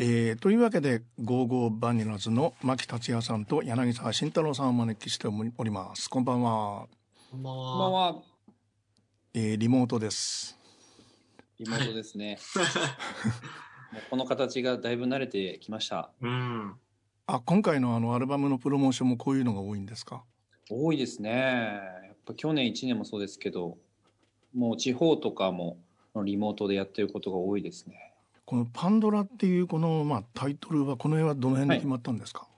えー、というわけで「ゴーゴーバニラズ」の牧達也さんと柳沢慎太郎さんをお招きしております。こんばんは。こんばんは。えー、リモートです。リモートですね。もうこの形がだいぶ慣れてきました。うん。あ今回のあのアルバムのプロモーションもこういうのが多いんですか？多いですね。やっぱ去年1年もそうですけどもう地方とかもリモートでやってることが多いですねこの「パンドラ」っていうこの、まあ、タイトルはこの辺はどの辺で決まったんですか、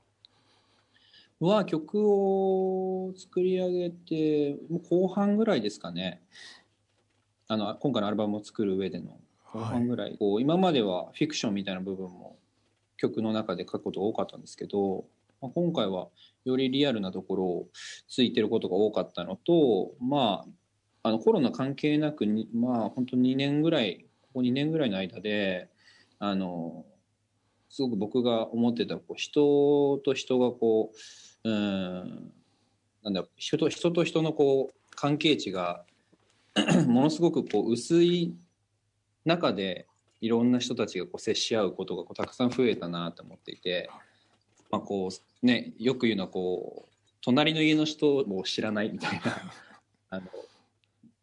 はい、は曲を作り上げてもう後半ぐらいですかね。あの今回のアルバムを作る上での後半ぐらい、はい、こう今まではフィクションみたいな部分も曲の中で書くことが多かったんですけど、まあ、今回はよりリアルなところをついてることが多かったのとまああのコロナ関係なくにまあ本当2年ぐらいここ2年ぐらいの間であのすごく僕が思ってたこう人と人がこううんなんだ人と人と人のこう関係値が ものすごくこう薄い中でいろんな人たちがこう接し合うことがこうたくさん増えたなと思っていて、まあこうね、よく言うのはこう隣の家の人を知らないみたいな あの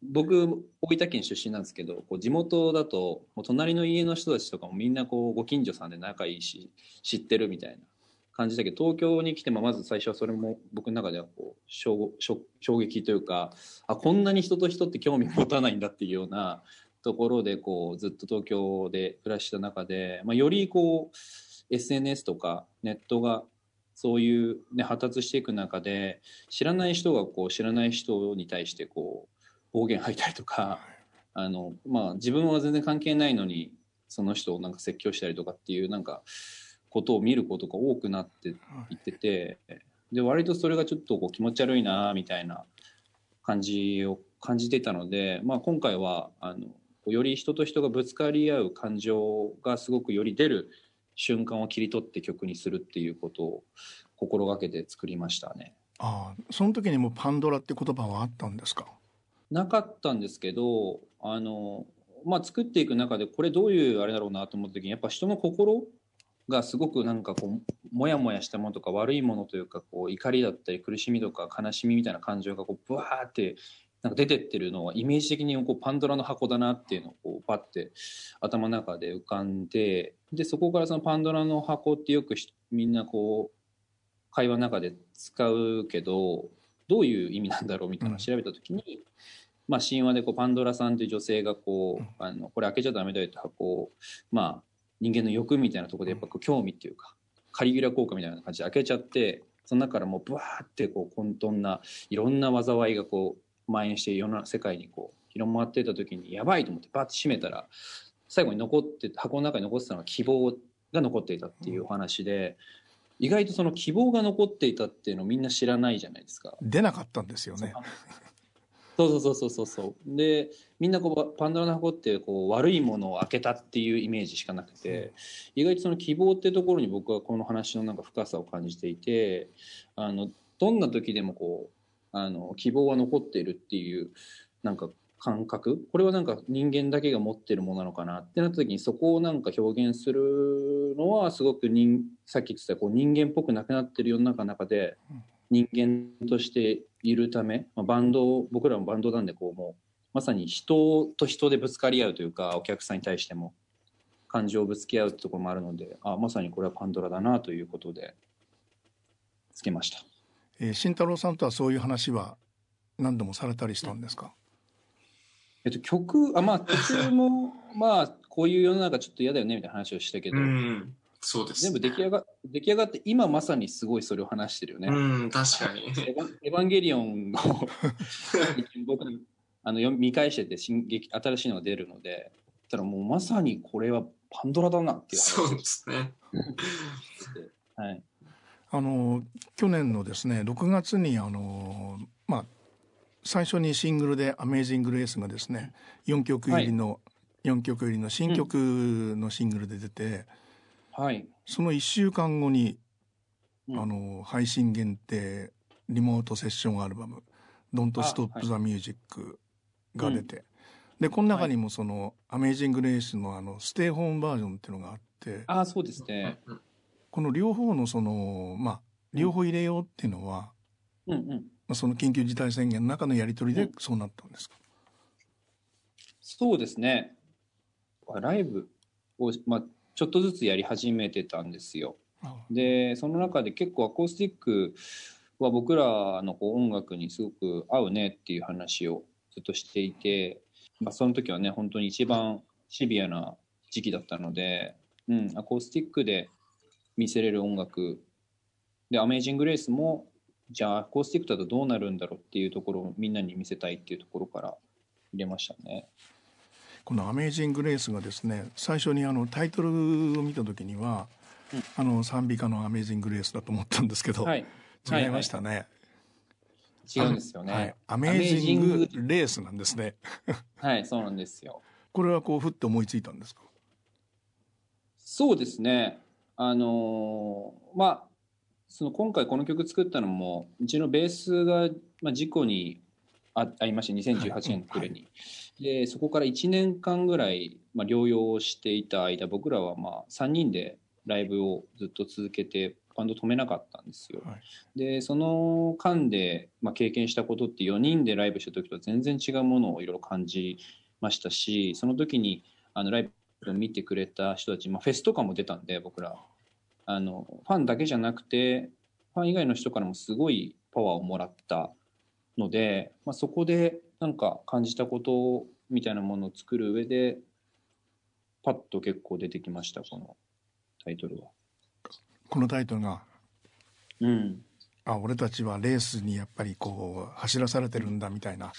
僕大分県出身なんですけどこう地元だともう隣の家の人たちとかもみんなこうご近所さんで仲いいし知ってるみたいな感じだけど東京に来てもまず最初はそれも僕の中ではこう衝撃というかあこんなに人と人って興味持たないんだっていうようなところでこうずっと東京で暮らした中で、まあ、よりこう SNS とかネットがそういう、ね、発達していく中で知らない人がこう知らない人に対してこう暴言吐いたりとか、あの、まあ自分は全然関係ないのに、その人をなんか説教したりとかっていうなんか、ことを見ることが多くなってい。ってて、で、割とそれがちょっとこう気持ち悪いなみたいな感じを感じてたので、まあ今回は、あの、より人と人がぶつかり合う感情がすごくより出る瞬間を切り取って曲にするっていうことを心がけて作りましたね。ああ、その時にもパンドラって言葉はあったんですか？なかったんですけどあの、まあ、作っていく中でこれどういうあれだろうなと思った時にやっぱ人の心がすごくなんかこうモヤモヤしたものとか悪いものというかこう怒りだったり苦しみとか悲しみみたいな感情がこうブワーってなんか出てってるのはイメージ的にこうパンドラの箱だなっていうのをこうパッて頭の中で浮かんででそこからそのパンドラの箱ってよくみんなこう会話の中で使うけどどういう意味なんだろうみたいなのを調べた時に、うん、まあ、神話でこうパンドラさんという女性がこう、あのこれ開けちゃダメだよって箱を、まあ、人間の欲みたいなところでやっぱこう興味っていうかカリギュラ効果みたいな感じで開けちゃってその中からもうブワーってこう混沌ないろんな災いがこう蔓延して世の世界にこう広まってた時にやばいと思ってバッて閉めたら最後に残って箱の中に残ってたのは希望が残っていたっていうお話で、意外とその希望が残っていたっていうのをみんな知らないじゃないですか。出なかったんですよね。そうそうそうそうそうでみんなこうパンドラの箱ってこう悪いものを開けたっていうイメージしかなくて意外とその希望ってところに僕はこの話のなんか深さを感じていてあのどんな時でもこうあの希望は残っているっていうなんか感覚？これはなんか人間だけが持ってるものなのかなってなった時にそこをなんか表現するのはすごく人さっき言ってたこう人間っぽくなくなってる世の中の中で人間としているため、まあ、バンド僕らもバンドなんでこうもうまさに人と人でぶつかり合うというかお客さんに対しても感情をぶつけ合うってところもあるのであまさにこれはパンドラだなということでつけました。えー、慎太郎さんとはそういう話は何度もされたりしたんですか、えっと、曲、あ、まあ、途中も、まあ、こういう世の中ちょっと嫌だよね、みたいな話をしたけど、うん、そうです、ね、全部出来上が出来上がって、今まさにすごいそれを話してるよね。うん、確かに。エヴァンゲリオンを 僕、あの、見返してて新劇、新しいのが出るので、たらもうまさにこれはパンドラだなっていうそうですね。はい。あの、去年のですね、6月に、あの、まあ、最初にシングルで「アメージング・レース」がですね4曲入りの、はい、4曲入りの新曲のシングルで出て、はい、その1週間後に、うん、あの配信限定リモートセッションアルバム「Don't Stop the Music」が出て、はい、でこの中にもその「アメージング・レースの」あのステイホームバージョンっていうのがあってあそうですね。この両方のそのまあ両方入れようっていうのは、うんうんまあ、その緊急事態宣言の中のやり取りでそうなったんですか、うん、そうですね。ライブを、まあ、ちょっとずつやり始めてたんですよ。でその中で結構アコースティックは僕らのこう音楽にすごく合うねっていう話をずっとしていて、まあ、その時はね本当に一番シビアな時期だったので、うん、アコースティックで見せれる音楽。で「アメージング・レース」もじゃあアコースティックだとどうなるんだろうっていうところをみんなに見せたいっていうところから入れましたね。この「アメージング・レース」がですね最初にあのタイトルを見た時には、うん、あの賛美歌の「アメージング・レース」だと思ったんですけど、はい、違いましたね。はいはい違うんですよね、はい。アメージングレースなんですね。はい、そうなんですよ。これはこうふって思いついたんですか？そうですね。あのー、まあその今回この曲作ったのもうちのベースがまあ事故にあありまして2018年の暮れに、はい。でそこから1年間ぐらい、まあ、療養をしていた間僕らはまあ3人でライブをずっと続けてバンド止めなかったんですよ。はい、でその間で、まあ、経験したことって4人でライブした時とは全然違うものをいろいろ感じましたしその時にあのライブを見てくれた人たち、まあ、フェスとかも出たんで僕らあのファンだけじゃなくてファン以外の人からもすごいパワーをもらったので、まあ、そこでなんか感じたことみたいなものを作る上でパッと結構出てきましたこのタイトルは。このタイトルがうんあ俺たちはレースにやっぱりこう走らされてるんだみたいな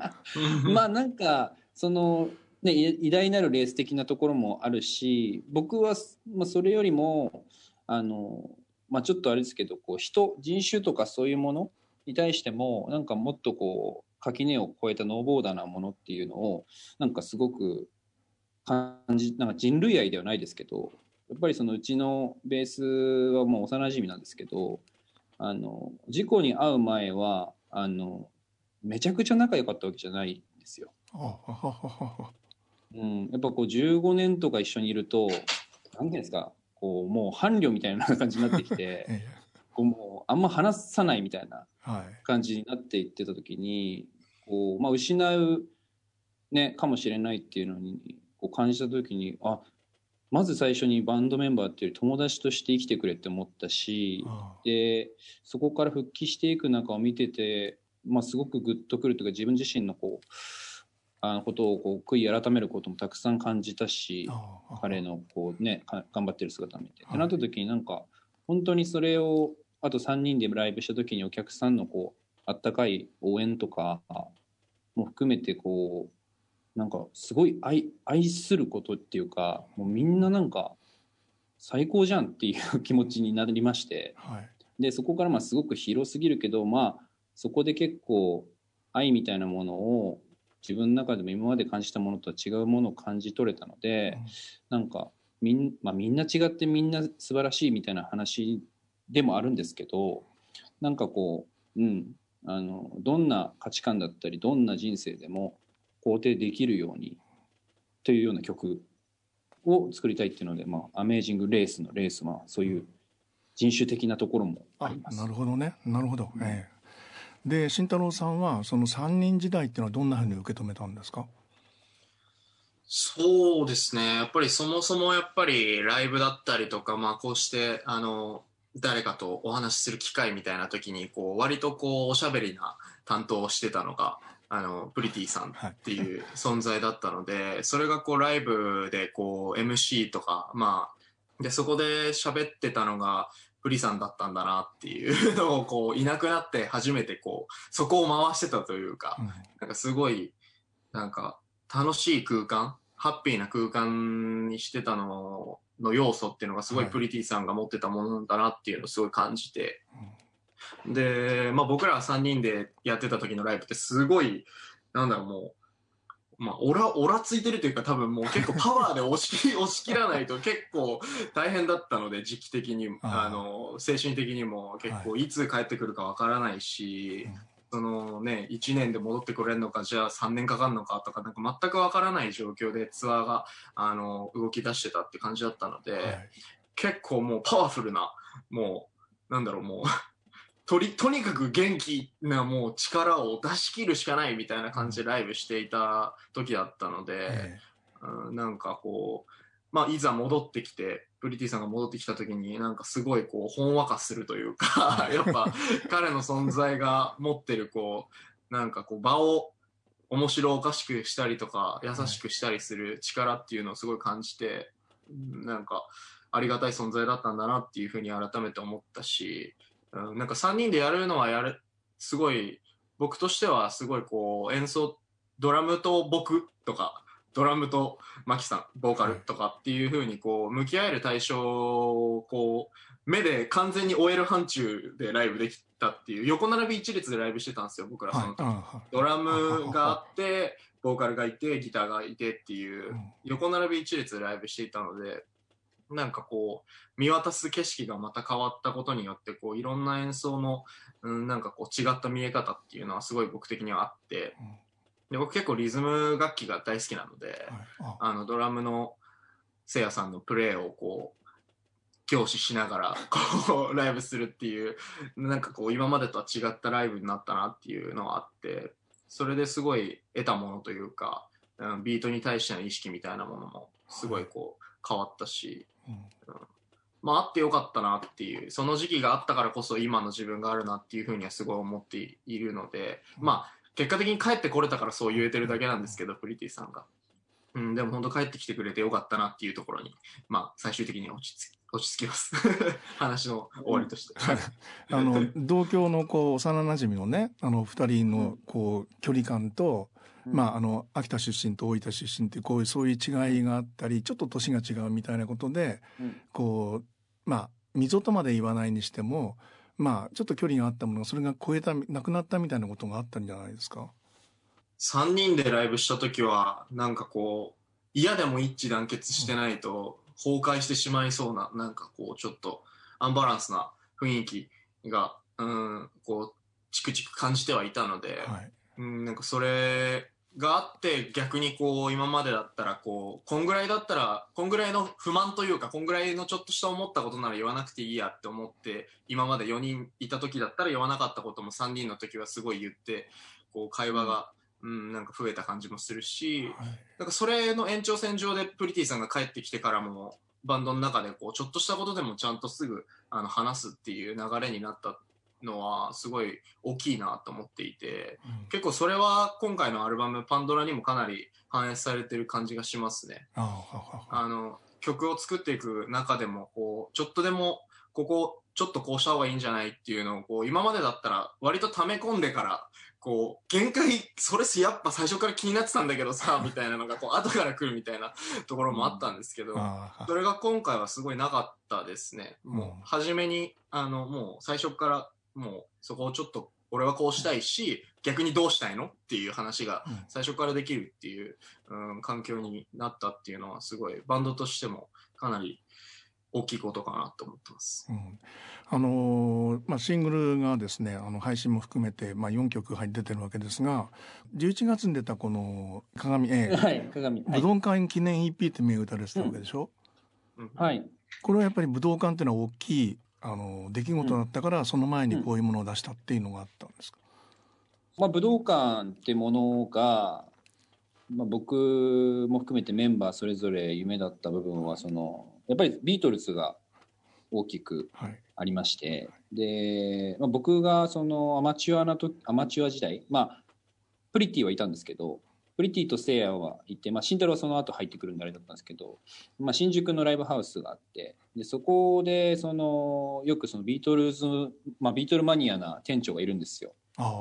まあなんかそのね偉大なるレース的なところもあるし僕は、まあ、それよりもあのまあちょっとあれですけどこう人人種とかそういうものに対してもなんかもっとこう垣根を越えたノーボーダーなものっていうのをなんかすごく感じなんか人類愛ではないですけどやっぱりそのうちのベースはもう幼馴染なんですけどあの事故に遭う前はあのめちゃくちゃ仲良かったわけじゃないんですよ。うん、やっぱこう15年とか一緒にいると何ていうんですかこうもう伴侶みたいな感じになってきて こうもうあんま話さないみたいな感じになっていってた時に、こう、まあ、失う、ね、かもしれないっていうのにこう感じた時にあまず最初にバンドメンバーっていう友達として生きてくれって思ったしでそこから復帰していく中を見てて、まあ、すごくグッとくるというか自分自身のこうあのことをこう悔い改めることもたくさん感じたし彼のこう、ね、頑張ってる姿を見て。ってなった時になんか本当にそれをあと3人でライブした時にお客さんのこうあったかい応援とかも含めてこうなんかすごい愛愛することっていうかもうみんななんか最高じゃんっていう気持ちになりまして、はい、でそこからまあすごく広すぎるけどまあそこで結構愛みたいなものを自分の中でも今まで感じたものとは違うものを感じ取れたので、うん、なんかみん,、まあ、みんな違ってみんな素晴らしいみたいな話でもあるんですけどなんかこう、うん、あのどんな価値観だったりどんな人生でも肯定できるようにというような曲を作りたいっていうので、まあ、アメージングレースのレースはそういう人種的なところもあります。なるほどね。なるほど、ええで慎太郎さんはその3人時代っていうのはどんなふうに受け止めたんですか？そうですね。やっぱりそもそもやっぱりライブだったりとか、まあ、こうしてあの誰かとお話しする機会みたいな時にこう割とこうおしゃべりな担当をしてたのがあのプリティさんっていう 存在だったので、はい、それがこうライブでこう MC とかまあでそこで喋ってたのがプリさんだったんだなっていうのをこういなくなって初めてこうそこを回してたというか、うん、なんかすごいなんか楽しい空間ハッピーな空間にしてたのの要素っていうのがすごいプリティさんが持ってたものだなっていうのをすごい感じて、はい、で、まあ、僕ら3人でやってた時のライブってすごいなんだろうもうまあ、オラ、オラついてるというか多分もう結構パワーで押し、押し切らないと結構大変だったので、時期的に、あの、精神的にも結構い。つ帰ってくるかわからないし、そのね、1年で戻ってくれるのか、じゃあ3年かかるのかとか、なんか全くわからない状況でツアーが、あの、動き出してたって感じだったので、はい。結構もうパワフルな、もう、なんだろう、もう、とり、とにかく元気なもう力を出し切るしかないみたいな感じでライブしていた時だったので、えうんなんかこう、まあ、いざ戻ってきて、プリティさんが戻ってきた時に、なんかすごいこう、ほんわかするというか、やっぱ彼の存在が持ってるこう、なんかこう、場を面白おかしくしたりとか、優しくしたりする力っていうのをすごい感じて、うんなんか、ありがたい存在だったんだなっていうふうに改めて思ったし、うん、なんか3人でやるのはやる、すごい、僕としてはすごいこう、演奏、ドラムと僕とか、ドラムとマキさん、ボーカルとかっていう風にこう、向き合える対象をこう、目で完全に終える範疇でライブできたっていう、横並び一列でライブしてたんですよ、僕らその時。ドラムがあって、ボーカルがいて、ギターがいてっていううん、横並び一列でライブしていたので、なんかこう、見渡す景色がまた変わったことによって、こう、いろんな演奏の、うん、なんかこう、違った見え方っていうのはすごい僕的にはあってうん、で僕結構リズム楽器が大好きなので、はい。あ。あの、ドラムのせいやさんのプレーをこう、凝視しながら、こう、ライブするっていう、なんかこう、今までとは違ったライブになったなっていうのはあって、それですごい得たものというか、うん、ビートに対しての意識みたいなものも、すごいこう、変わったし、うんまあ、あってよかったなっていう、その時期があったからこそ今の自分があるなっていうふうにはすごい思っているので、うんまあ、結果的に帰ってこれたからそう言えてるだけなんですけど、プリティさんが。うん、でも本当帰ってきてくれてよかったなっていうところに、まあ、最終的に落ち着き落ち着きます。話の終わりとして。はいあの 同郷のこう幼馴染のねあの二人のこう距離感と、まああの秋田出身と大分出身ってこういうそういう違いがあったりちょっと年が違うみたいなことでうんこうまあ溝とまで言わないにしてもまあちょっと距離があったものがそれが超えたなくなったみたいなことがあったんじゃないですか？3人でライブした時はなんかこう嫌でも一致団結してないと崩壊してしまいそうななんかこうちょっとアンバランスな雰囲気がうんこうチクチク感じてはいたので、はい。うんなんかそれがあって逆にこう今までだったらこうこんぐらいだったらこんぐらいの不満というかこんぐらいのちょっとした思ったことなら言わなくていいやって思って今まで4人いた時だったら言わなかったことも3人の時はすごい言ってこう会話が、うん、なんか増えた感じもするしはい。なんかそれの延長線上でプリティさんが帰ってきてからもバンドの中でこうちょっとしたことでもちゃんとすぐあの話すっていう流れになったのはすごい大きいなと思っていて。うん結構それは今回のアルバム「パンドラ」にもかなり反映されてる感じがしますね。あの曲を作っていく中でもこうちょっとでもここちょっとこうした方がいいんじゃないっていうのをこう今までだったら割と溜め込んでからこう限界それやっぱ最初から気になってたんだけどさ みたいなのがこう後から来るみたいな ところもあったんですけど、それが今回はすごいなかったですね。もううん初めにあのもう最初からもうそこをちょっと俺はこうしたいし逆にどうしたいのっていう話がうん最初からできるっていう、うん、環境になったっていうのはすごいバンドとしてもかなり大きいことかなと思ってます。うんあのーまあ、シングルがですねあの配信も含めて、まあ、4曲入って出てるわけですが11月に出たこの「鏡 A」はい、鏡。は武い。道館記念 EP って銘打たれてたわけでしょ、うんはい。これはやっぱり武道館っていうのは大きいあの出来事だったから、その前にこういうものを出したっていうのがあったんですか、まあ、武道館ってものが、まあ、僕も含めてメンバーそれぞれ夢だった部分はそのやっぱりビートルズが大きくはい。ありましてで、まあ、僕がそのアマチュアなとアマチュア時代まあプリティはいたんですけどプリティとセイヤはいて、まあ、慎太郎はその後入ってくるんであれだったんですけど、まあ、新宿のライブハウスがあってでそこでそのよくそのビートルズ、まあ、ビートルマニアな店長がいるんですよ。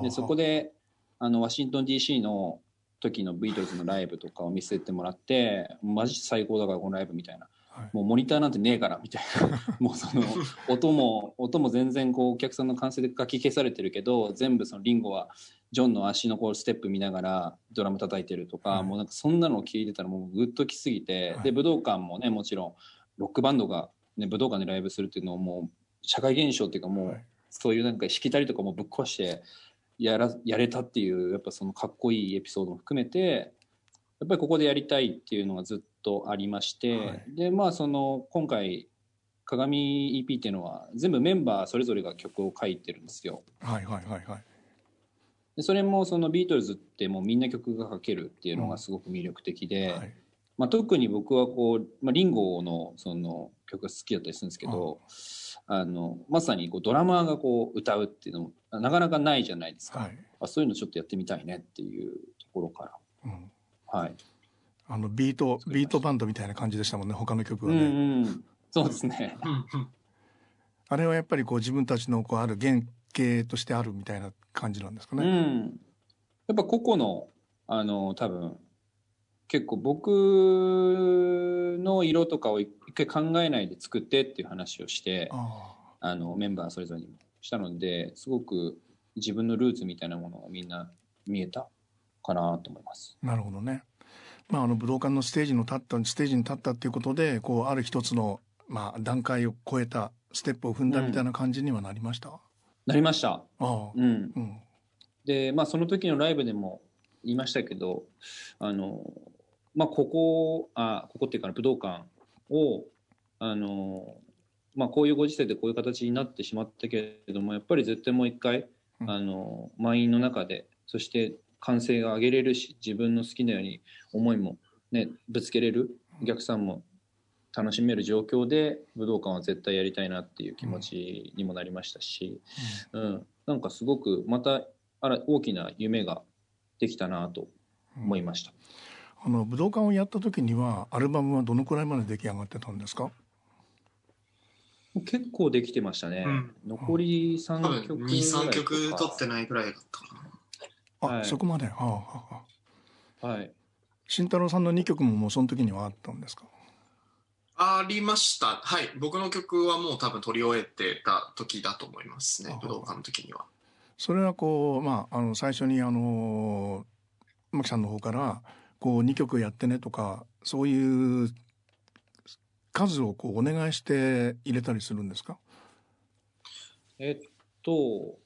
でそこであのワシントン DC の時のビートルズのライブとかを見せてもらってマジ最高だからこのライブみたいな。はい。もうモニターなんてねえからみたいな。もうその音も音も全然こうお客さんの歓声で書き消されてるけど全部そのリンゴはジョンの足のこうステップ見ながらドラム叩いてるとか、はいもうなんかそんなのを聞いてたらもうグッときすぎて、はい。で武道館もねもちろんロックバンドが、ね、武道館でライブするっていうのをもう社会現象っていうかもう、はい。そういうなんかしきたりとかもぶっ壊してやらやれたっていうやっぱそのかっこいいエピソードも含めてやっぱりここでやりたいっていうのがずっとありまして、はい。でまあその今回鏡 EP っていうのは全部メンバーそれぞれが曲を書いてるんですよ。はいはいはいはいでそれもそのビートルズってもうみんな曲が書けるっていうのがすごく魅力的で、はい。まあ、特に僕はこう、まあ、リンゴのその曲が好きだったりするんですけど、あのまさにこうドラマーがこう歌うっていうのもなかなかないじゃないですか、はい。あそういうのちょっとやってみたいねっていうところかうん。らはい、あのビートビートバンドみたいな感じでしたもんね他の曲はうんね、うん。そうですね。うんうん。あれはやっぱりこう自分たちのこうある原型としてあるみたいな感じなんですかうね、んやっぱ個々のあの多分結構僕の色とかを一回考えないで作ってっていう話をしてああ。のメンバーそれぞれにもしたのですごく自分のルーツみたいなものがみんな見えたかなと思います。あなるほどね。まああの武道館のステージの立ったステージに立ったっていうことでこうある一つのまあ段階を超えたステップを踏んだみたいな感じにはなりました、あなりました。あうん、うん。でまあその時のライブでも言いましたけどあのまあここあここっていうかな武道館をあのまあこういうご時世でこういう形になってしまったけれどもやっぱり絶対もう一回うん。あの満員の中でそして歓声が上げれるし自分の好きなように思いもねぶつけれるお客さんも楽しめる状況で武道館は絶対やりたいなっていう気持ちにもなりましたし、うん、なんかすごくまたあら大きな夢ができたなと思いました。あの武道館をやった時にはアルバムはどのくらいまで出来上がってたんですか？結構できてましたね。うん残り多3分曲ぐら2、いとか。3曲取ってないぐらいだったかな。あ、はいそこまで？はあはあはあはい。慎太郎さんの2曲ももうその時にはあったんですか？ありました。はい。僕の曲はもう多分取り終えてた時だと思いますねあ。武道館の時には。それはこうまああの最初にあの牧さんの方からこう2曲やってねとかそういう数をこうお願いして入れたりするんですか？えっと、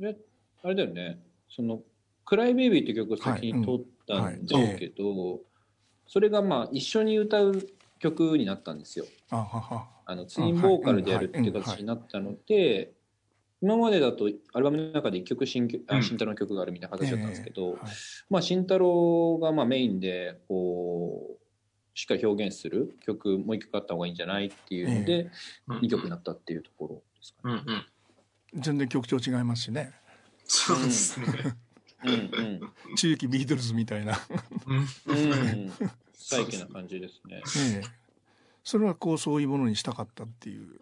えあれだよね。その、クライベイビーって曲を先に撮ったんですけど、それがまあ一緒に歌う曲になったんですよ。あはは。あのツインボーカルでやるっていう形になったので、今までだとアルバムの中で一曲新曲うん。あ慎太郎の曲があるみたいな形だったんですけど、はい。まあ慎太郎がまあメインでこうしっかり表現する曲もう一曲あった方がいいんじゃないっていうので、うん。二曲になったっていうところですかね。うんうん。全然曲調違いますしね。そうですね。うんうん。中期ビートルズみたいな、うん。うん、サイケな感じですね。ええそれはこうそういうものにしたかったっていう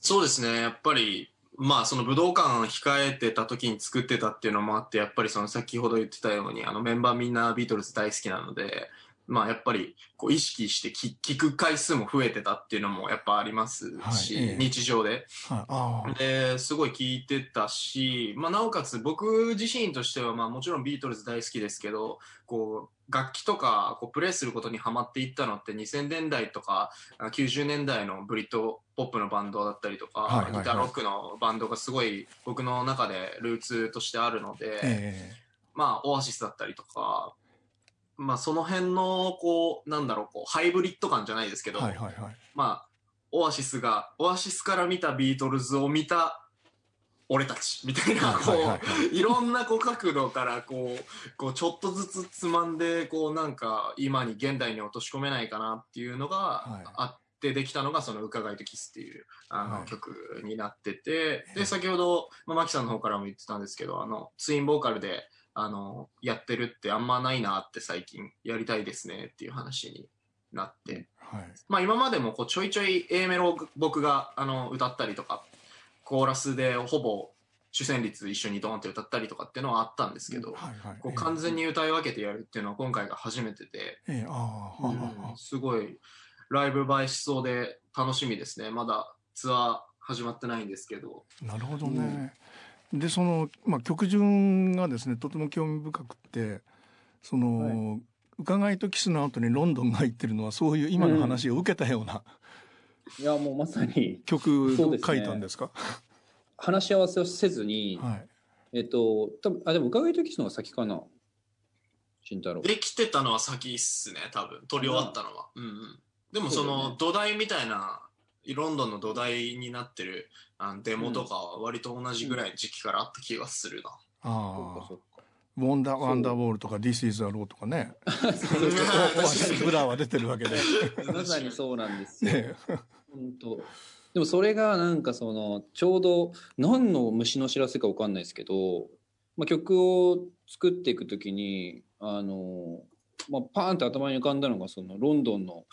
そうですね。やっぱり、まあその武道館控えてた時に作ってたっていうのもあって、やっぱりその先ほど言ってたように、あのメンバーみんなビートルズ大好きなので、まあやっぱりこう意識して聞聞く回数も増えてたっていうのもやっぱありますし、はいええ。日常で。はいですごい聞いてたし、まあ、なおかつ僕自身としては、まあ、もちろんビートルズ大好きですけどこう楽器とかこうプレイすることにハマっていったのって2000年代とかあ90年代のブリットポップのバンドだったりとか、はいはいはい。ギターロックのバンドがすごい僕の中でルーツとしてあるので、え。まあ、オアシスだったりとか、まあ、その辺のこうなんだろうこうハイブリッド感じゃないですけど、えはいはいはい。まあ、オアシスが、オアシスから見たビートルズを見た俺たちみたいな、こはいはいはい。はう、いろんなこう角度からこう、こうちょっとずつつまんで、こうなんか今に現代に落とし込めないかなっていうのがはい。あってできたのが、その伺いとキスっていうあの、はい。曲になってて、で、先ほど、まあ、マキさんの方からも言ってたんですけど、あの、ツインボーカルで、あの、やってるってあんまないなって最近やりたいですねっていう話になって、はい。まあ今までもこうちょいちょい A メロを僕があの歌ったりとか、コーラスでほぼ主旋律一緒にドーンって歌ったりとかっていうのはあったんですけど、はいはい。こう完全に歌い分けてやるっていうのは今回が初めてで、えすごいライブ映えしそうで楽しみですね。まだツアー始まってないんですけど。なるほどね。でその、まあ、曲順がですねとても興味深くってその、伺いとキスの後にロンドンが入ってるのはそういう今の話を受けたようないやもうまさに曲を書いたんですか、話し合わせをせずに、はいえっと、多分あ、でも伺いときのが先かな。慎太郎。できてたのは先っすね、多分。撮り終わったのは。うんうん。でもその土台みたいな、ロンドンの土台になってるあのデモとかは割と同じぐらいの時期からあった気がするな。そっああかそっか。 Wonder Wonderwall とか This Is a Low とかねブラーは出てるわけで まさにそうなんですよ。ね本当。でもそれがなんかそのちょうど何の虫の知らせかわかんないですけど、まあ、曲を作っていくときにあの、まあ、パーンって頭に浮かんだのがそのロンドンの、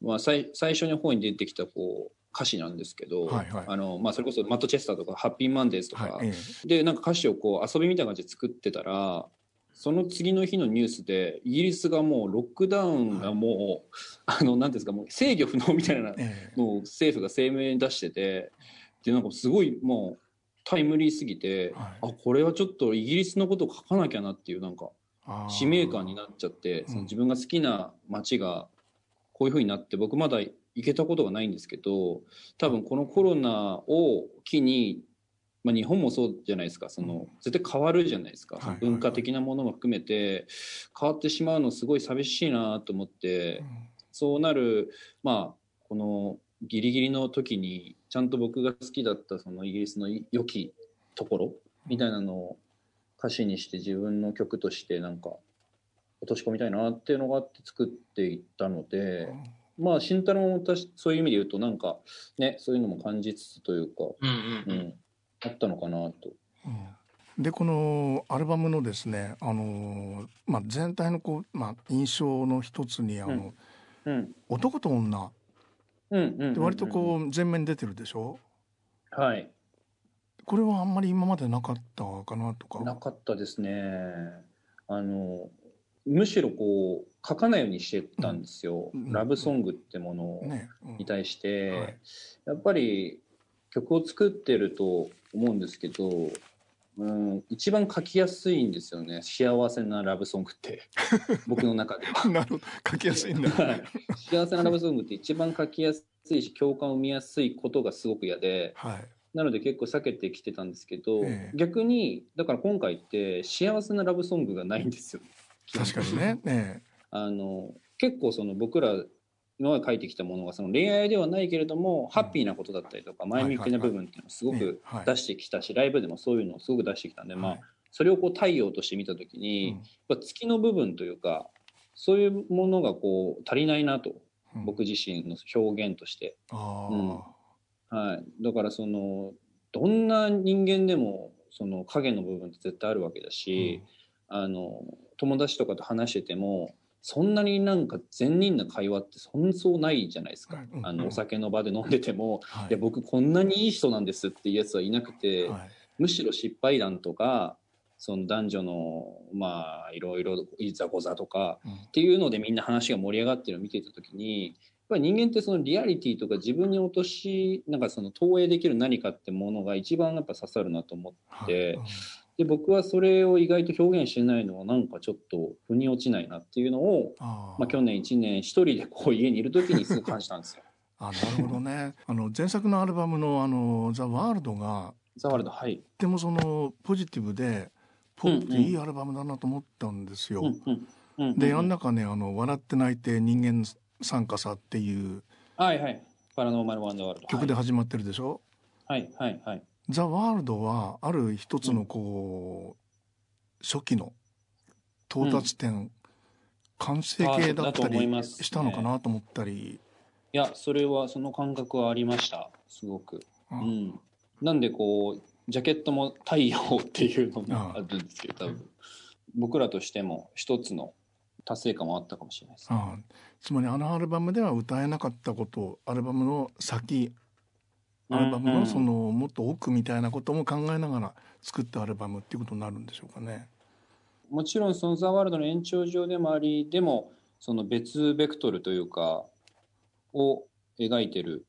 まあ、最最初の方に出てきたこう歌詞なんですけど、はいはい。あのまあ、それこそマット・チェスターとかハッピーマンデーズとか、はいえでなんか歌詞をこう遊びみたいな感じで作ってたらその次の日のニュースでイギリスがもうロックダウンがもう、あの何ですかもう制御不能みたいなええ。のを政府が声明に出しててでなんかすごいもうタイムリーすぎて、はい。あこれはちょっとイギリスのことを書かなきゃなっていうなんか使命感になっちゃってんその自分が好きな街がこういうふうになって僕まだ行けたことがないんですけど多分このコロナを機に、まあ、日本もそうじゃないですか。その絶対変わるじゃないですか、はいはいはい。文化的なものも含めて。変わってしまうのすごい寂しいなと思って。そうなる、まあ、このギリギリの時に、ちゃんと僕が好きだったそのイギリスの良きところみたいなのを歌詞にして自分の曲としてなんか落とし込みたいなっていうのがあって作っていったので、まあ、慎太郎も私そういう意味で言うとなんかね、そういうのも感じつつというか、うんうんううん。ん、あったのかなと。うんでこのアルバムのですね、あのまあ、全体のこう、まあ、印象の一つにあの、うん。男と女うんうんうんうんで割とこう前面に出てるでしょ？はい。これはあんまり今までなかったかなとかなかったですね。あの、むしろこう、書かないようにしてたんですよ。うんラブソングってものね、うん。に対して、はい。やっぱり曲を作ってると思うんですけど、うん、一番書きやすいんですよね。幸せなラブソングって。僕の中では。なるほど。書きやすいんだ。はい。幸せなラブソングって一番書きやすいし、共感を生みやすいことがすごく嫌で、はい。なので結構避けてきてたんですけど、ええ。逆にだから今回って幸せなラブソングがないんですよ。確かにね。ね あの結構その僕ら今まで書いてきたものがその恋愛ではないけれども、ハッピーなことだったりとか前向きな部分っていうのをすごねくはい出してきたし、ライブでもそういうのをすごく出してきたんで、まはい。あそれをこう太陽として見た時に、やっぱ月の部分というかそういうものがこう足りないなと、うん。僕自身の表現として。ああ、はい、だからそのどんな人間でもその影の部分って絶対あるわけだし、あの友達とかと話しててもそんなになんか善人な会話ってそんそうないじゃないですか、うんあのお酒の場で飲んでても、はい。いや僕こんなにいい人なんですっていうやつはいなくて、はい。むしろ失敗談とかその男女のまあいろいろいざこざとかうん。っていうのでみんな話が盛り上がってるのを見ていた時にやっぱり人間ってそのリアリティとか自分に落としなんかその投影できる何かってものが一番やっぱ刺さるなと思って、はい。うんで僕はそれを意外と表現してないのはなんかちょっと腑に落ちないなっていうのを、まあ、去年1年一人でこう家にいる時にす感じたんですよ。あなるほどねあの前作のアルバムの「あのザ・ワールドがザワールドはい。とってもそのポジティブでポップでいいアルバムだなと思ったんですよ。であん中ねあの「笑って泣いて人間参加さ」っていうはいはい。パラノーマルワンダーワールド。曲で始まってるでしょ、はいはいはい。ザ・ワールドはある一つのこう、初期の到達点、完成形だったり思いますねしたのかなと思ったり、いや、それは、その感覚はありました。すごく。ううんん。なんでこう、ジャケットも太陽っていうのもあるんですけど、多分。僕らとしても一つの達成感もあったかもしれないです。ああつまりあのアルバムでは歌えなかったことアルバムの先アルバムのそのもっと奥みたいなことも考えながら作ったアルバムっていうことになるんでしょうかね。もちろんそのザ・ワールドの延長上でもあり、でもその別ベクトルというか、を描いてる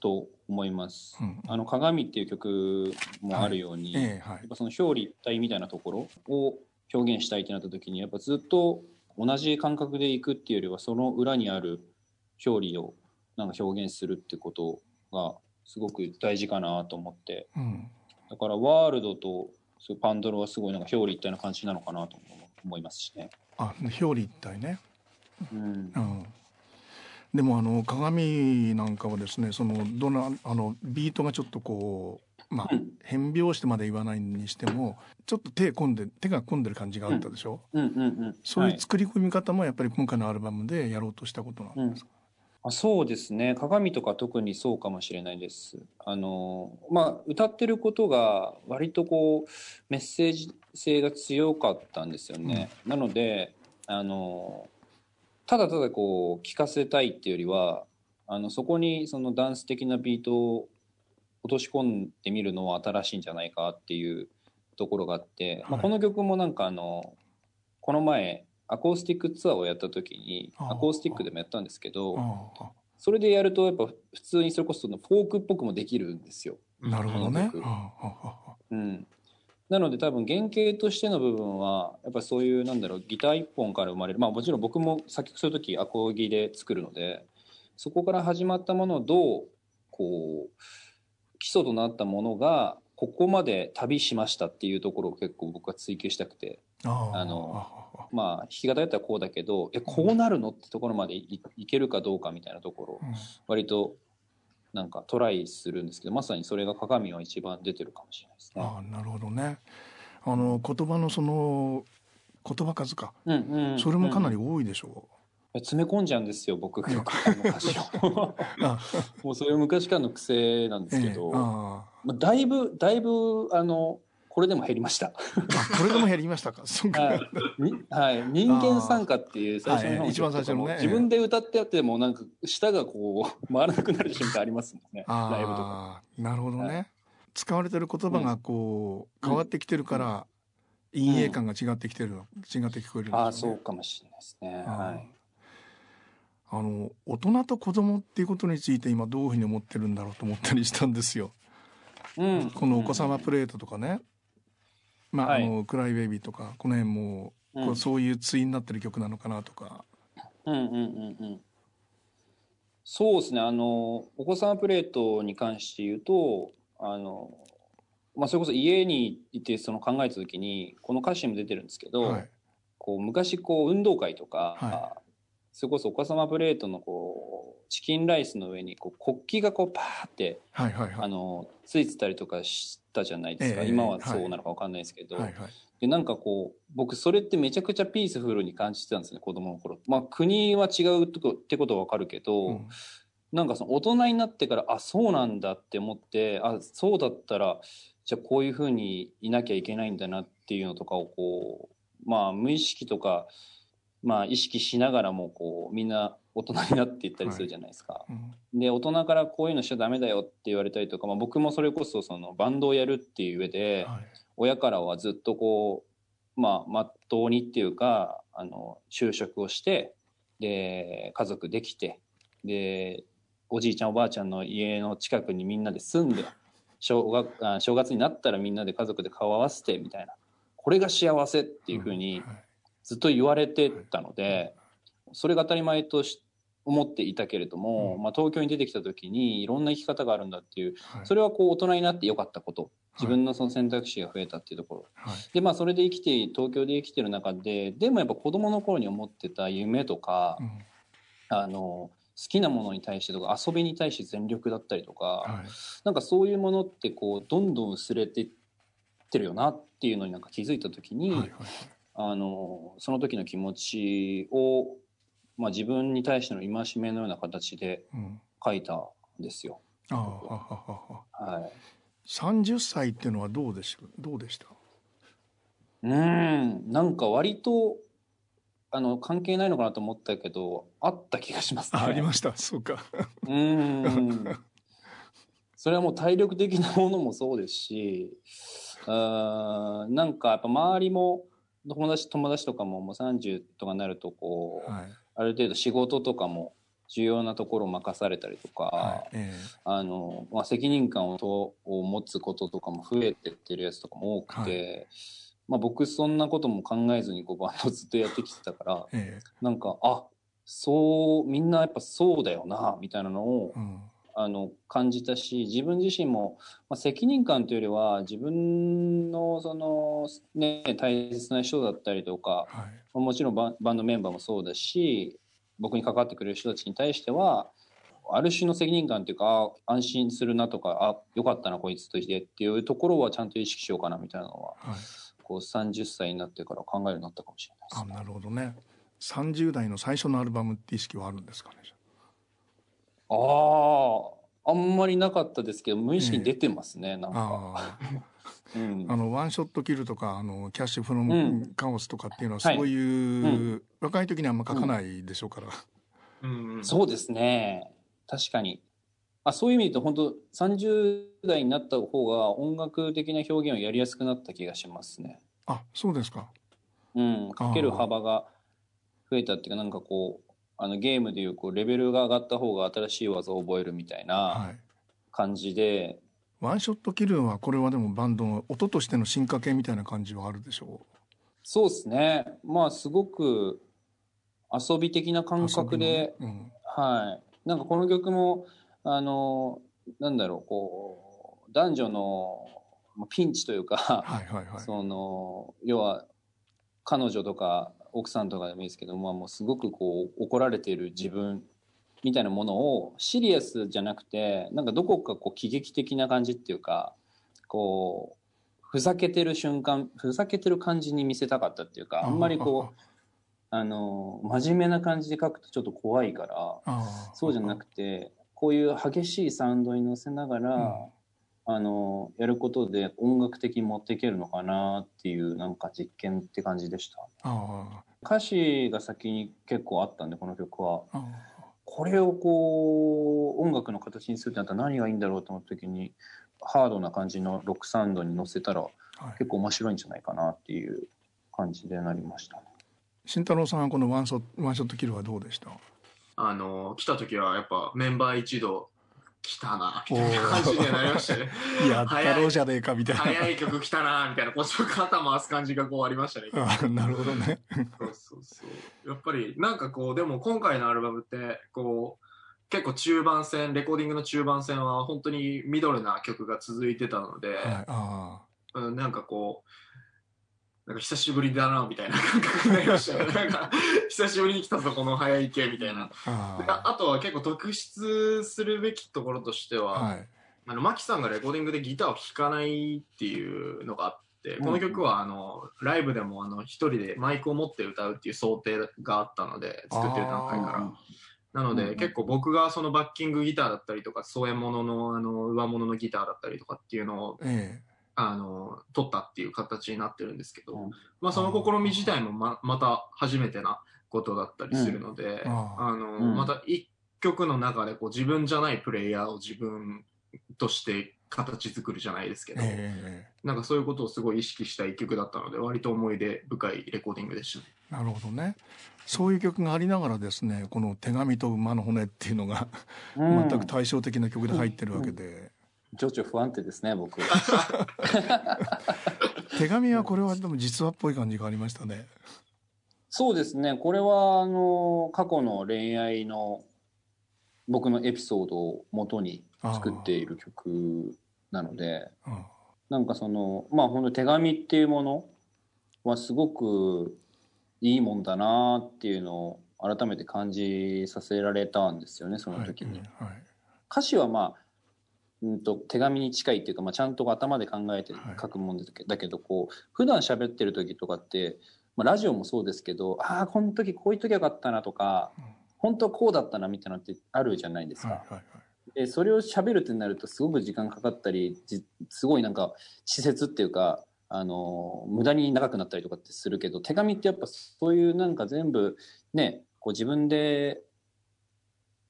と思います。うんあの鏡っていう曲もあるように、ええはいやっぱその表裏一体みたいなところを表現したいってなった時にやっぱずっと同じ感覚でいくっていうよりはその裏にある表裏をなんか表現するってことがすごく大事かなと思って。うん。だからワールドとパンドラはすごいなんか表裏一体な感じなのかなと思いますしね。あ表裏一体ね。うん。うん、でもあの鏡なんかはですねそのどのあのビートがちょっとこうまあうん。変拍子とまで言わないにしてもちょっと手込んで手が込んでる感じがあったでしょ、うん。うん。うん。そういうはい。作り込み方もやっぱり今回のアルバムでやろうとしたことなんですか、あそうですね。鏡とか特にそうかもしれないです。あのまあ歌ってることが割とこうメッセージ性が強かったんですよね、なのであのただただこう聴かせたいっていうよりはあのそこにそのダンス的なビートを落とし込んでみるのは新しいんじゃないかっていうところがあって、まあ、はい。この曲もなんかあのこの前アコースティックツアーをやった時にアコースティックでもやったんですけどあそれでやるとやっぱ普通にそれこそフォークっぽくもできるんですよ。あなるほどね。うん、なので多分原型としての部分はやっぱそういうなんだろうギター一本から生まれる。まあもちろん僕も作曲する時アコギで作るのでそこから始まったものをどうこう基礎となったものがここまで旅しましたっていうところを結構僕は追求したくて。あのまあ弾き語りだったらこうだけどえこうなるのってところまでいいけるかどうかみたいなところ割となんかトライするんですけどまさにそれが鏡は一番出てるかもしれないですね。ああなるほどね。あの言葉のその言葉数か。うんうん。それもかなりうん多いでしょ詰め込んじゃうんですよ僕の歌詞を。もうそれは昔からの癖なんですけええ。ど、あ。まあ、だいぶだいぶあのこれでも減りました、これでも減りましたか？そうか、はい。人間参加っていう最初の一番最初のね。自分で歌ってやってもなんか舌がこう回らなくなる瞬間ありますもんね。ライブとか。なるほどね、は使われてる言葉がこう変わってきてるから、陰影感が違ってきてるの違って聞こえるああそうかもしれないですね。はい。あの大人と子供っていうことについて今どういうふうに思ってるんだろうと思ったりしたんですよ。うん。このお子様プレートとかね、まあ、はい。あのクライベイビーとかこの辺もうん。こうそういう対になってる曲なのかなとか。うんうんうんうん。そうですね。あのお子様プレートに関して言うとあの、まあ、それこそ家にいてその考えた時にこの歌詞にも出てるんですけど、はい。こう昔こう運動会とか、はそれこそお子様プレートのこうチキンライスの上にこう国旗がこうパーってはいはいはい。あのついてたりとかしたじゃないですか、ええ今はそうなのか分かんないですけど、はいはい。でなんかこう僕それってめちゃくちゃピースフルに感じてたんですね子供の頃。まあ国は違うとこってことは分かるけど、うん。なんかその大人になってからあそうなんだって思ってあそうだったらじゃあこういうふうにいなきゃいけないんだなっていうのとかをこうまあ無意識とかまあ意識しながらもこうみんな大人になっていったりするじゃないですか。うん。で大人からこういうのしちゃダメだよって言われたりとか、まあ、僕もそれこそそのバンドをやるっていう上で、はい。親からはずっとこうまあまっとうにっていうかあの就職をしてで家族できてでおじいちゃんおばあちゃんの家の近くにみんなで住んで正月あ正月になったらみんなで家族で顔合わせてみたいな。これが幸せっていうふうにはいずっと言われてたのでそれが当たり前とし思っていたけれども、うん。まあ、東京に出てきた時にいろんな生き方があるんだっていうはい。それはこう大人になってよかったこと自分のその選択肢が増えたっていうところ。はい。でまあそれで生きて東京で生きてる中ででもやっぱ子供の頃に思ってた夢とか、うん。あの好きなものに対してとか遊びに対して全力だったりとか、はい。なんかそういうものってこうどんどん薄れてってるよなっていうのになんか気づいた時に、はいはいあのその時の気持ちを、まあ、自分に対しての戒めのような形でうん。書いたんですよ。ああはははははい、30歳っていうのはどうでした？どうでした？うんなんか割とあの関係ないのかなと思ったけどあった気がしますね。あありました？そうか。うん。それはもう体力的なものもそうですしあーなんかやっぱ周りも友達友達とかももう30とかになるとこう、はい。ある程度仕事とかも重要なところを任されたりとか、はい。えあのまあ、責任感をとを持つこととかも増えてってるやつとかも多くて、まあ、僕そんなことも考えずにこうバンドずっとやってきてたからええ。なんかあそうみんなやっぱそうだよなみたいなのをえうんあの感じたし自分自身も、まあ、責任感というよりは自分のその、ね、大切な人だったりとか、はい。もちろんバンバンドメンバーもそうだし僕に関わってくれる人たちに対してはある種の責任感というかあ安心するなとかあよかったなこいつとしてっていうところはちゃんと意識しようかなみたいなのははい。こう30歳になってから考えるようになったかもしれないですあなるほどね。30代の最初のアルバムって意識はあるんですかねあああんまりなかったですけど無意識に出てますね、なんか、あ うん。ああのワンショットキルとかあのキャッシュフロうムカオスとかっていうのははい。そういう、う若い時にあんま書かないでしょうから、うん。うんそうですね。確かに。あそういう意味で言うと本当30代になった方が音楽的な表現をやりやすくなった気がしますね。あそうですか。うん。かける幅が増えたっていうかなんかこうあのゲームでいうこうレベルが上がった方が新しい技を覚えるみたいなはい。感じで、ワンショットキルはこれはでもバンドの音としての進化系みたいな感じはあるでしょそうですね。まあすごく遊び的なう感覚で、遊びのね。はい。なんかこの曲も、あの、なんだろう、こう、男女のまあピンチといううん、か、はいはいはい。その、要は、彼女とか奥さんとかでもいいですけど、まあもうすごくこう、怒られている自分みたいなものを、シリアスじゃなくて、なんかどこかこう、喜劇的な感じっていうか、こう、ふざけてる瞬間、ふざけてる感じに見せたかったっていうか、あんまりこう、あの、真面目な感じで書くとちょっと怖いから、そうじゃなくて、こういう激しいサウンドに乗せながら、うんあの、やることで音楽的に持っていけるのかなっていうなんか実験って感じでした。あ歌詞が先に結構あったんで、この曲は。ああこれをこう、音楽の形にするってなったら何がいいんだろうと思った時に、ハードな感じのロックサウンドに乗せたら結構面白いんじゃないかなっていう感じでなりましたね。慎太郎さんはこのワンショワンショットキルはどうでした？あの来た時はやっぱメンバー一同来たなみたいな感じにはなりましたね。やったろうじゃねえかみたいな。早い曲来たなみたいな。こっちの肩回す感じがこうありましたね なるほどね。そうそうそう。やっぱりなんかこうでも今回のアルバムってこう結構中盤戦レコーディングの中盤戦は本当にミドルな曲が続いてたので、はいあうん、なんかこうなんか久しぶりだなみたいな。感覚になりましたね なんか久しぶりに来たぞこの早い系みたいな。ああとは結構特筆するべきところとしてあは、はい。あのマキさんがレコーディングでギターを弾かないっていうのがあって、この曲はあのライブでもあの一人でマイクを持って歌うっていう想定があったので作ってる段階から。うんなので、結構僕がそのバッキングギターだったりとか添え物のあの上物のギターだったりとかっていうのをえあの取ったっていう形になってるんですけど、うん。まあ、その試み自体もままた初めてなことだったりするので、うん。あのうん。また一曲の中でこう自分じゃないプレイヤーを自分として形作るじゃないですけど、えええなんかそういうことをすごい意識した一曲だったので割と思い出深いレコーディングでしたね。えなるほどね。そういう曲がありながらですねこの「手紙と馬の骨」っていうのがうん。全く対照的な曲で入ってるわけで、情緒不安定ですね、僕。手紙はこれはでも実話っぽい感じがありましたねそうですね。これは、あの、過去の恋愛の僕のエピソードを元に作っている曲なので、うんなんかその、まあ本当手紙っていうものはすごくいいもんだなっていうのを改めて感じさせられたんですよね、その時に。はいはい歌詞はまあ、うんと手紙に近いっていうか、まあ、ちゃんと頭で考えてはい。書くもんだけだけどこう普段喋ってる時とかって、まあ、ラジオもそうですけどああこの時こういう時はよかったなとかうん。本当はこうだったなみたいなのってあるじゃないですか。はいはいはい。でそれを喋るってなるとすごく時間かかったりじすごいなんか稚拙っていうかあの無駄に長くなったりとかってするけど手紙ってやっぱそういうなんか全部ねこう自分で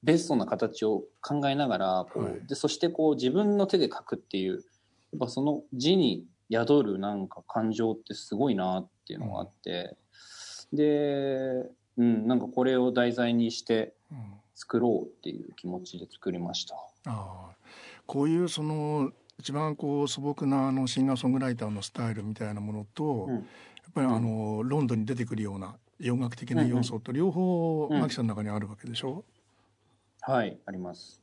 ベストな形を考えながらこう、はい。でそしてこう自分の手で書くっていうやっぱその字に宿るなんか感情ってすごいなっていうのがあって、で、うん、なんかこれを題材にしてうん。作ろうっていう気持ちで作りました。ああ。こういうその一番こう素朴なあのシンガーソングライターのスタイルみたいなものと、うん。やっぱりあのロンドンに出てくるような洋楽的な要素と両方うん。マキさんの中にあるわけでしょ、はい、あります。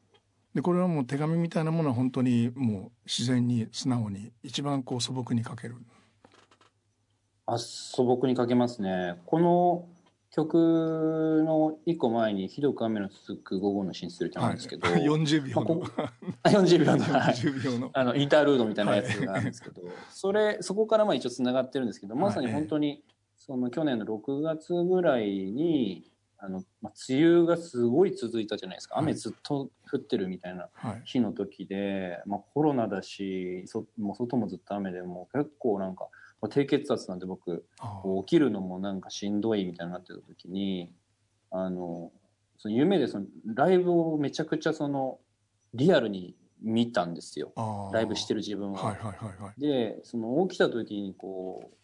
でこれはもう手紙みたいなものは本当にもう自然に素直に一番こう素朴に書ける。あ素朴に書けますね。この曲の一個前に「ひどく雨の続く午後の寝室」ってあるんですけど、はい、40秒の、まあ、40 秒の40秒の。あのインタールードみたいなやつがあるんですけど、はい、それそこからまあ一応つながってるんですけどまさに本当にその去年の6月ぐらいにあの、まあ、梅雨がすごい続いたじゃないですか。雨ずっと降ってるみたいな日の時で、はい、まあ、コロナだしそもう外もずっと雨でも結構なんか低血圧なんで僕起きるのもなんかしんどいみたいになってた時にあのその夢でそのライブをめちゃくちゃそのリアルに見たんですよ。ライブしてる自分は。はいはいはいはい、でその起きた時にこう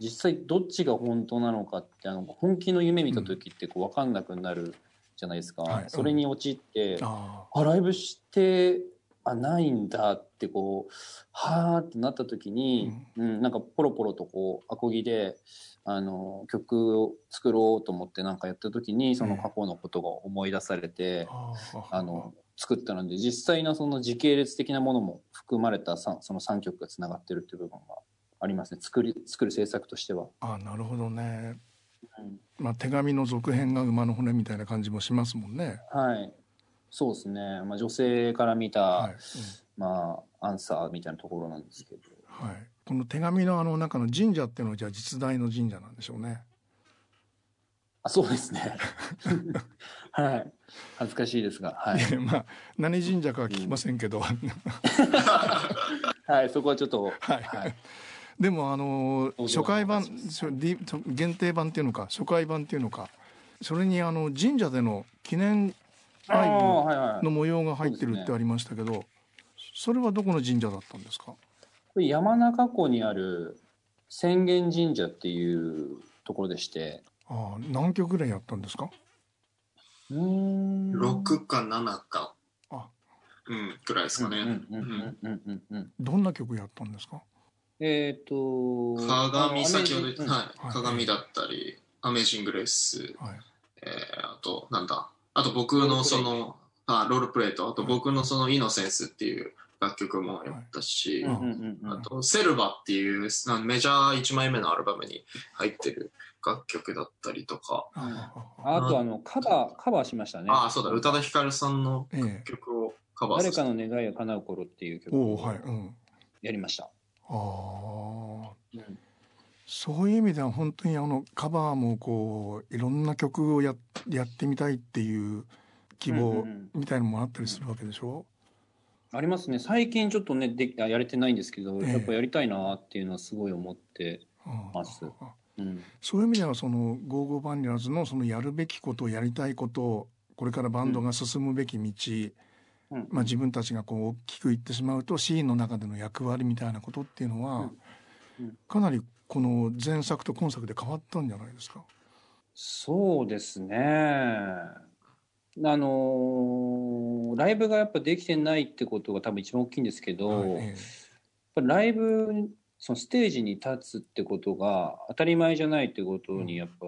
実際どっちが本当なのかってあの本気の夢見た時ってこう分かんなくなるじゃないですか、はい、それに陥って、うん、あライブしてあないんだってこうはあってなった時に、うん、うん、なんかポロポロとこうアコギであの曲を作ろうと思ってなんかやった時にその過去のことが思い出されて、うん、あの作ったので実際のその時系列的なものも含まれたその3曲がつながってるっていう部分がありますね作り作る制作としては。あなるほどね、うん、まあ、手紙の続編が馬の骨みたいな感じもしますもんね。はいそうですね、まあ、女性から見た、はいうん、まあ、アンサーみたいなところなんですけど、はい、この手紙のあの中の神社っていうのはじゃあ実在の神社なんでしょうね。あそうですね。はい。恥ずかしいですが、はい。いまあ何神社かは聞きませんけど。はい、そこはちょっと。はい。はい、でもあの初回版限定版っていうのか初回版っていうのかそれにあの神社での記念ライブの模様が入ってるってありましたけど、それはどこの神社だったんですか？山中湖にある浅間神社っていうところでして。ああ何曲ぐらいやったんですか？うん。6か7か。あ。うんぐらいですかね。どんな曲やったんですか？えっ、ー、と鏡先ほど言った、はい、鏡だったり、アメージングレース、はい、えー、あとなんだあと僕のその、あロールプレイと、あと僕のそのイノセンスっていう楽曲もやったし、あとセルバっていうメジャー1枚目のアルバムに入ってる楽曲だったりとか。あとあの、カバー、カバーしましたね。ああ、そうだ、宇多田ヒカルさんの曲をカバー誰かの願いが叶う頃っていう曲をやりました。ああ、うん、そういう意味では本当にあのカバーもこういろんな曲をややってみたいっていう希望みたいのもあったりするわけでしょ、うありますね。最近ちょっとねでやれてないんですけど、えー、やっぱやりたいなっていうのはすごい思ってます。うん、そういう意味ではその「ゴーゴーバンリラーズ」のそのやるべきことやりたいことこれからバンドが進むべき道、うん、まあ、自分たちがこう大きく言ってしまうとシーンの中での役割みたいなことっていうのは、かなりこの前作と今作で変わったんじゃないですか？そうですね。あのライブがやっぱできてないってことが多分一番大きいんですけど、はいえー、ライブそのステージに立つってことが当たり前じゃないってことにやっぱ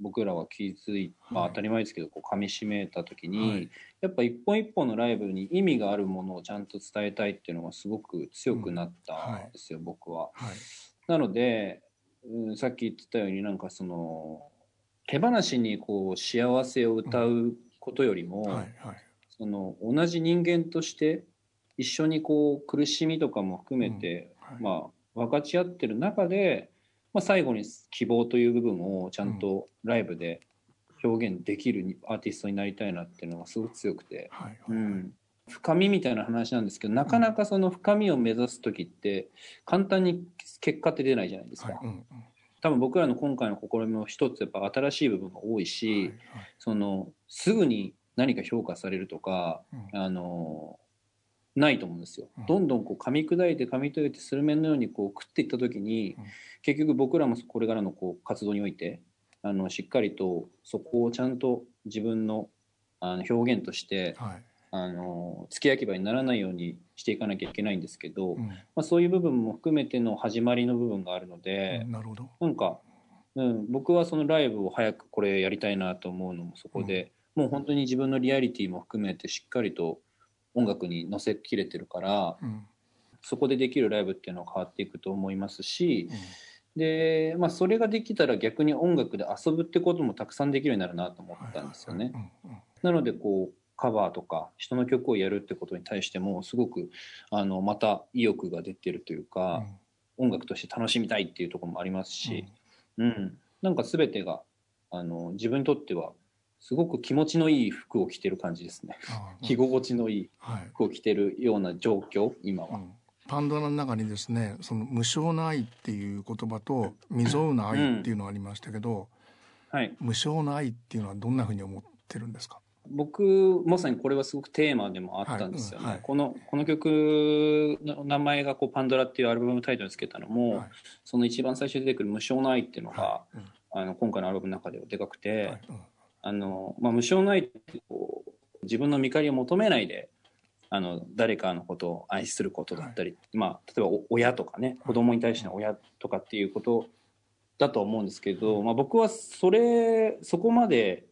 僕らは気づいまあ当たり前ですけどこう噛みしめた時に、はい、やっぱ一本一本のライブに意味があるものをちゃんと伝えたいっていうのがすごく強くなったんですよ、うんはい、僕は。はい。なので、うん、さっき言ってたようになんかその手放しにこう幸せを歌うことよりも、うん。はいはい、その同じ人間として一緒にこう苦しみとかも含めて、うん。はい、まあ分かち合ってる中で、まあ、最後に希望という部分をちゃんとライブで表現できるアーティストになりたいなっていうのがすごく強くて、うん、深みみたいな話なんですけどなかなかその深みを目指す時って簡単に結果って出ないじゃないですか。はい。うんうん、多分僕らの今回の試みも一つやっぱ新しい部分が多いし、はいはい、そのすぐに何か評価されるとか、うん、あのないと思うんですよ。どんどんこう噛み砕いて噛み砕いてスルメのようにこう食っていった時に、うん、結局僕らもこれからのこう活動においてあのしっかりとそこをちゃんと自分のあの表現として、はい。あの付け焼き場にならないようにしていかなきゃいけないんですけど、うん、まあ、そういう部分も含めての始まりの部分があるので、うん、なるほど。なんか、うん、僕はそのライブを早くこれやりたいなと思うのもそこで、うん、もう本当に自分のリアリティも含めてしっかりと音楽に乗せきれてるからうんそこでできるライブっていうのは変わっていくと思いますしうん。で、まあ、それができたら逆に音楽で遊ぶってこともたくさんできるようになるなと思ったんですよね。うんうんなのでこうカバーとか人の曲をやるってことに対してもすごくあのまた意欲が出てるというか、音楽として楽しみたいっていうところもありますし、うん。なんか全てがあの自分にとってはすごく気持ちのいい服を着てる感じですね。着心地のいいはい。服を着てるような状況今は。うん。パンドラの中にですねその無償の愛っていう言葉と未曾有の愛っていうのがありましたけど、はい、無償の愛っていうのはどんなふうに思ってるんですか？僕まさにこれはすごくテーマでもあったんですよね。はいうんはい。このこの曲の名前がこう「パンドラ」っていうアルバムタイトルにつけたのも、はい。その一番最初に出てくる「無償の愛」っていうのが、はいうん。あの今回のアルバムの中ではでかくて、はいうんあのまあ、無償の愛ってこう自分の見返りを求めないであの誰かのことを愛することだったり、まあ、例えばお親とかね子供に対しての親とかっていうことだと思うんですけど、まあ、僕はそれそこまで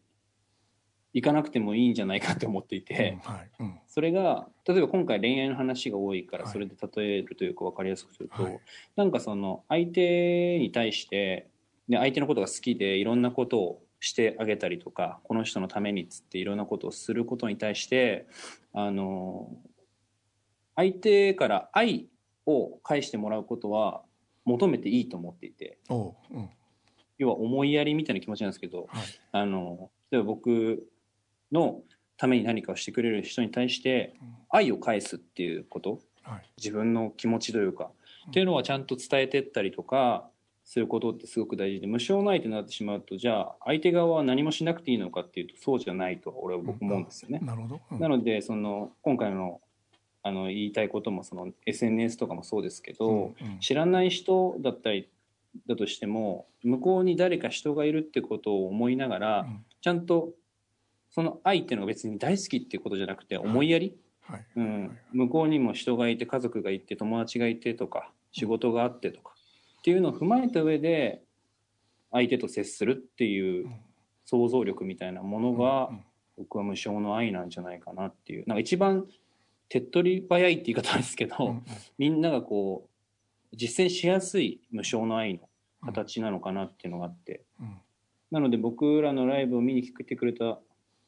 いかなくてもいいんじゃないかと思っていて、それが例えば今回恋愛の話が多いからはい。それで例えるというか分かりやすくすると、はい。なんかその相手に対してで相手のことが好きでいろんなことをしてあげたりとかこの人のためにっつっていろんなことをすることに対してあの相手から愛を返してもらうことは求めていいと思っていておううん。要は思いやりみたいな気持ちなんですけどはい。あの例えば僕のために何かをしてくれる人に対してうん。愛を返すっていうことはい。自分の気持ちというか、うん。っていうのはちゃんと伝えてったりとかすることってすごく大事で無償の愛ってなってしまうとじゃあ相手側は何もしなくていいのかっていうとそうじゃないと俺は僕思うんですよね。なるほど、うん。なのでその今回のあの言いたいこともその SNS とかもそうですけど、うんうん。知らない人だったりだとしても向こうに誰か人がいるってことを思いながら、うん。ちゃんとその愛っていうのが別に大好きっていうことじゃなくて思いやり、はい。うん、向こうにも人がいて家族がいて友達がいてとか仕事があってとかっていうのを踏まえた上で相手と接するっていう想像力みたいなものがうん僕は無償の愛なんじゃないかなっていう。なんか一番手っ取り早いって言い方ですけど、みんながこう実践しやすい無償の愛の形なのかなっていうのがあって、うん。なので僕らのライブを見に来てくれたフ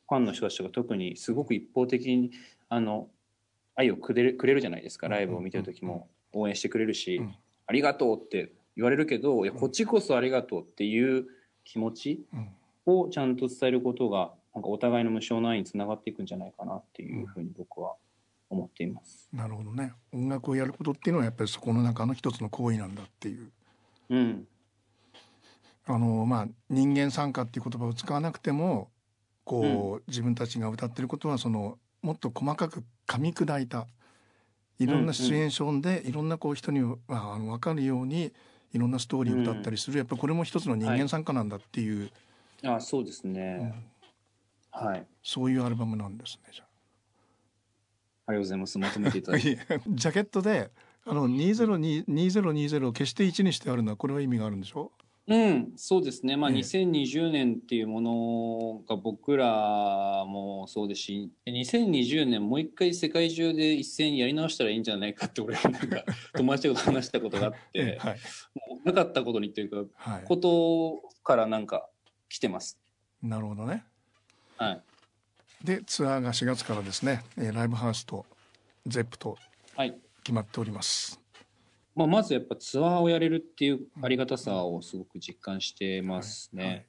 ァンの人たちが特にすごく一方的にあの愛をくれるくれるじゃないですかうんライブを見てる時も応援してくれるし、うん。ありがとうって言われるけどいやこっちこそありがとうっていう気持ちうん。をちゃんと伝えることがなんかお互いの無償の愛につながっていくんじゃないかなっていうふうに僕は思っています。なるほどね。音楽をやることっていうのはやっぱりそこの中の一つの行為なんだっていう。うん、あのまあ人間参加っていう言葉を使わなくてもこう、自分たちが歌ってることはそのもっと細かく噛み砕いた。いろんなシチュエーションで、いろんなこう人にはあの分かるようにいろんなストーリーを歌ったりする、やっぱこれも一つの人間参加なんだっていう、あそうですうん。ね、はい。そういうアルバムなんですねじゃあ。りがとうございます。まとめていたあ。だいて。ジャケットであの2020 2020を決して1にしてあるのはこれは意味があるんでしょ？うん、そうですね、まあ、ええ。2020年っていうものが僕らもそうですし、2020年、もう一回世界中で一斉にやり直したらいいんじゃないかって、俺、なんか友達と話したことがあって、はい。もうなかったことにというか、はい。ことからなんか来てます。なるほどね。はい。でツアーが4月からですね、えーライブハウスとゼップとはい。決まっておりますまあ、まずやっぱツアーをやれるっていうありがたさをすごく実感してますね。はい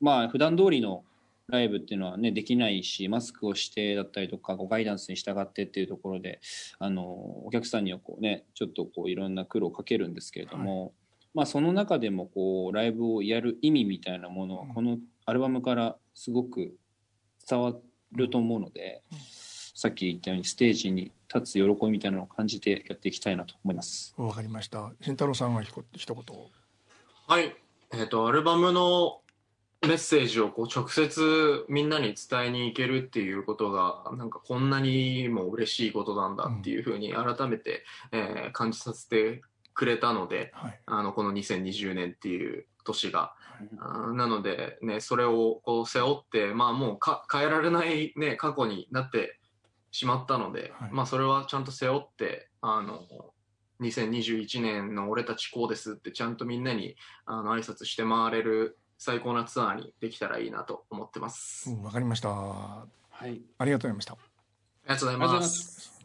まあ普段通りのライブっていうのはねできないしマスクをしてだったりとかこうガイダンスに従ってっていうところであのお客さんにはこうねちょっとこういろんな苦労をかけるんですけれども、まあその中でもこうライブをやる意味みたいなものはうん。このアルバムからすごく伝わると思うので、うん。さっき言ったようにステージに立つ喜びみたいなのを感じてやっていきたいなと思います。わかりました慎太郎さんはひこ一言はい。えっ、と、アルバムのメッセージをこう直接みんなに伝えに行けるっていうことが、なんかこんなにも嬉しいことなんだっていうふうに改めて、えー感じさせてくれたので、はいあの、この2020年っていう年が。うんあーなので、ね、それをこう背負って、まあもうか変えられないね、過去になってしまったので、はいまあそれはちゃんと背負って、あの、2021年の俺たちこうですってちゃんとみんなにあの挨拶して回れる最高なツアーにできたらいいなと思ってます。うんわかりました。はいありがとうございました。ありがとうございま。す